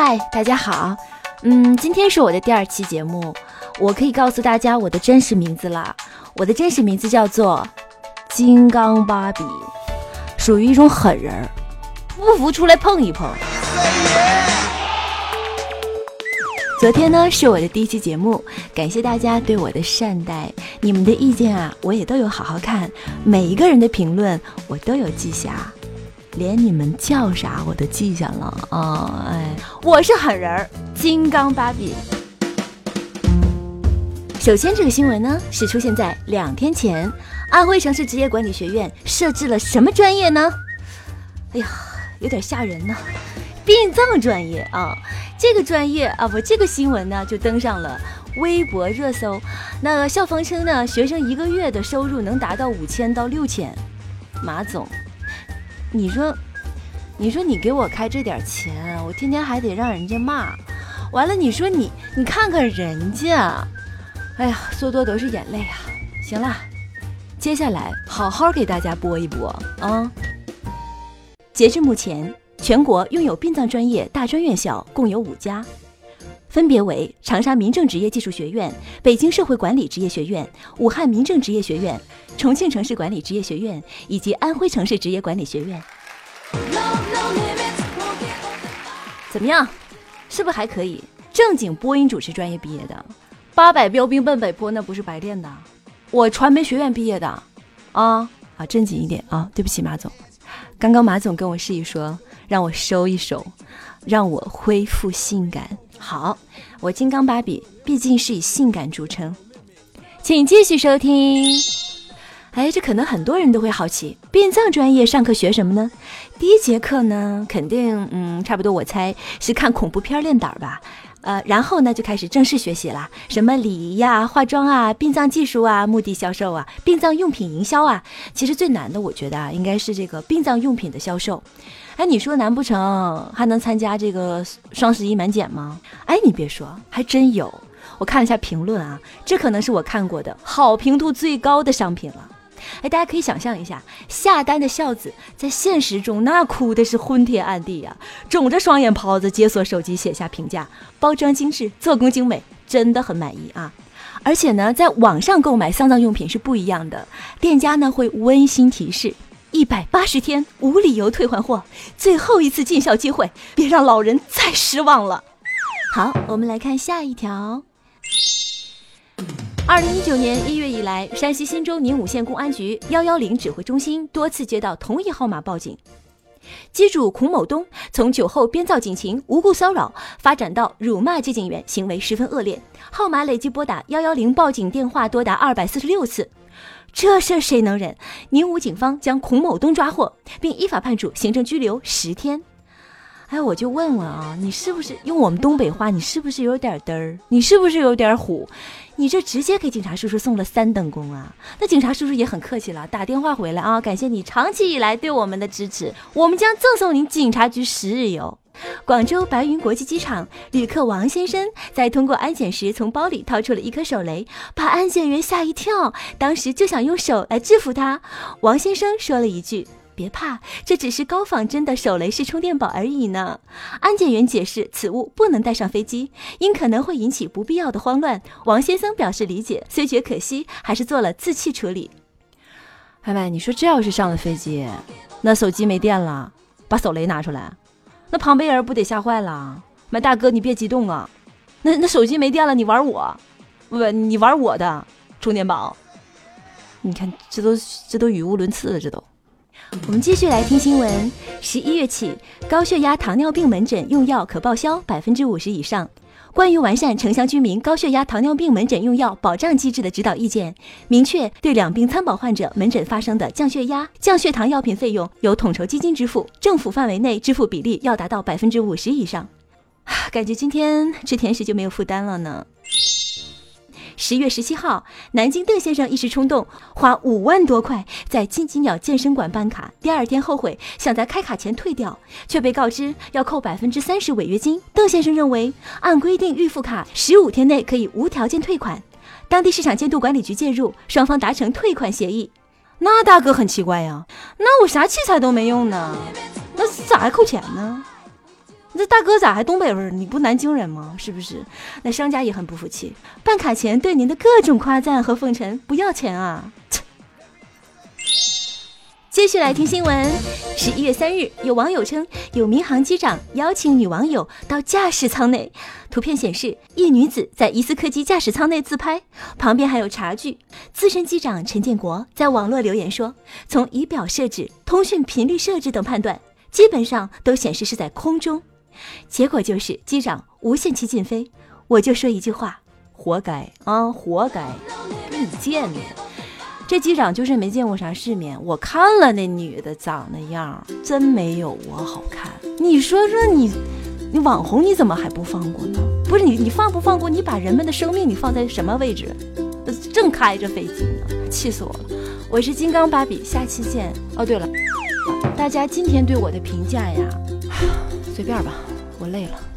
嗨，大家好，嗯，今天是我的第二期节目，我可以告诉大家我的真实名字了。我的真实名字叫做金刚芭比，属于一种狠人，不服出来碰一碰。昨天呢是我的第一期节目，感谢大家对我的善待，你们的意见啊我也都有好好看，每一个人的评论我都有记下。连你们叫啥我都记下了啊！哎，我是狠人儿，金刚芭比。首先，这个新闻呢是出现在两天前，安徽城市职业管理学院设置了什么专业呢？哎呀，有点吓人呢，殡葬专业啊！这个专业啊，不，这个新闻呢就登上了微博热搜。那校方称呢，学生一个月的收入能达到五千到六千。马总。你说，你说你给我开这点钱，我天天还得让人家骂，完了你说你你看看人家，哎呀，说多都是眼泪啊！行了，接下来好好给大家播一播啊。截至目前，全国拥有殡葬专业大专院校共有五家，分别为长沙民政职业技术学院、北京社会管理职业学院、武汉民政职业学院。重庆城市管理职业学院以及安徽城市职业管理学院，怎么样？是不是还可以？正经播音主持专业毕业的，八百标兵奔北坡那不是白练的。我传媒学院毕业的，啊啊，正经一点啊！对不起，马总，刚刚马总跟我示意说让我收一收，让我恢复性感。好，我金刚芭比毕竟是以性感著称，请继续收听。哎，这可能很多人都会好奇，殡葬专业上课学什么呢？第一节课呢，肯定，嗯，差不多，我猜是看恐怖片练胆吧。呃，然后呢，就开始正式学习了，什么礼仪呀、化妆啊、殡葬技术啊、墓地销售啊、殡葬用品营销啊。其实最难的，我觉得啊，应该是这个殡葬用品的销售。哎，你说难不成还能参加这个双十一满减吗？哎，你别说，还真有。我看了一下评论啊，这可能是我看过的好评度最高的商品了。哎，大家可以想象一下，下单的孝子在现实中那哭的是昏天暗地呀，肿着双眼泡子解锁手机写下评价：包装精致，做工精美，真的很满意啊！而且呢，在网上购买丧葬用品是不一样的，店家呢会温馨提示：一百八十天无理由退换货，最后一次尽孝机会，别让老人再失望了。好，我们来看下一条。二零一九年一月以来，山西忻州宁武县公安局幺幺零指挥中心多次接到同一号码报警，机主孔某东从酒后编造警情、无故骚扰，发展到辱骂接警员，行为十分恶劣。号码累计拨打幺幺零报警电话多达二百四十六次，这事儿谁能忍？宁武警方将孔某东抓获，并依法判处行政拘留十天。哎，我就问问啊，你是不是用我们东北话？你是不是有点嘚儿？你是不是有点虎？你这直接给警察叔叔送了三等功啊！那警察叔叔也很客气了，打电话回来啊，感谢你长期以来对我们的支持，我们将赠送您警察局十日游。广州白云国际机场旅客王先生在通过安检时，从包里掏出了一颗手雷，把安检员吓一跳，当时就想用手来制服他。王先生说了一句。别怕，这只是高仿真的手雷式充电宝而已呢。安检员解释，此物不能带上飞机，因可能会引起不必要的慌乱。王先生表示理解，虽觉可惜，还是做了自弃处理。妹妹，你说这要是上了飞机，那手机没电了，把手雷拿出来，那旁边人不得吓坏了？麦大哥，你别激动啊，那那手机没电了，你玩我，不，你玩我的充电宝？你看，这都这都语无伦次了，这都。我们继续来听新闻。十一月起，高血压、糖尿病门诊用药可报销百分之五十以上。关于完善城乡居民高血压、糖尿病门诊用药保障机制的指导意见，明确对两病参保患者门诊发生的降血压、降血糖药品费用由统筹基金支付，政府范围内支付比例要达到百分之五十以上。感觉今天吃甜食就没有负担了呢。十月十七号，南京邓先生一时冲动，花五万多块在金鸡鸟健身馆办卡，第二天后悔，想在开卡前退掉，却被告知要扣百分之三十违约金。邓先生认为，按规定预付卡十五天内可以无条件退款，当地市场监督管理局介入，双方达成退款协议。那大哥很奇怪呀，那我啥器材都没用呢，那咋还扣钱呢？这大哥咋还东北味儿？你不南京人吗？是不是？那商家也很不服气，办卡前对您的各种夸赞和奉承不要钱啊！继续来听新闻。十一月三日，有网友称，有民航机长邀请女网友到驾驶舱内。图片显示，一女子在疑似客机驾驶舱内自拍，旁边还有茶具。资深机长陈建国在网络留言说：“从仪表设置、通讯频率设置等判断，基本上都显示是在空中。结果就是机长无限期禁飞。我就说一句话：活该啊，活该！你见面。”这机长就是没见过啥世面，我看了那女的长那样，真没有我好看。你说说你，你网红你怎么还不放过呢？不是你，你放不放过？你把人们的生命你放在什么位置？正开着飞机呢，气死我了！我是金刚芭比，下期见。哦，对了，大家今天对我的评价呀，随便吧，我累了。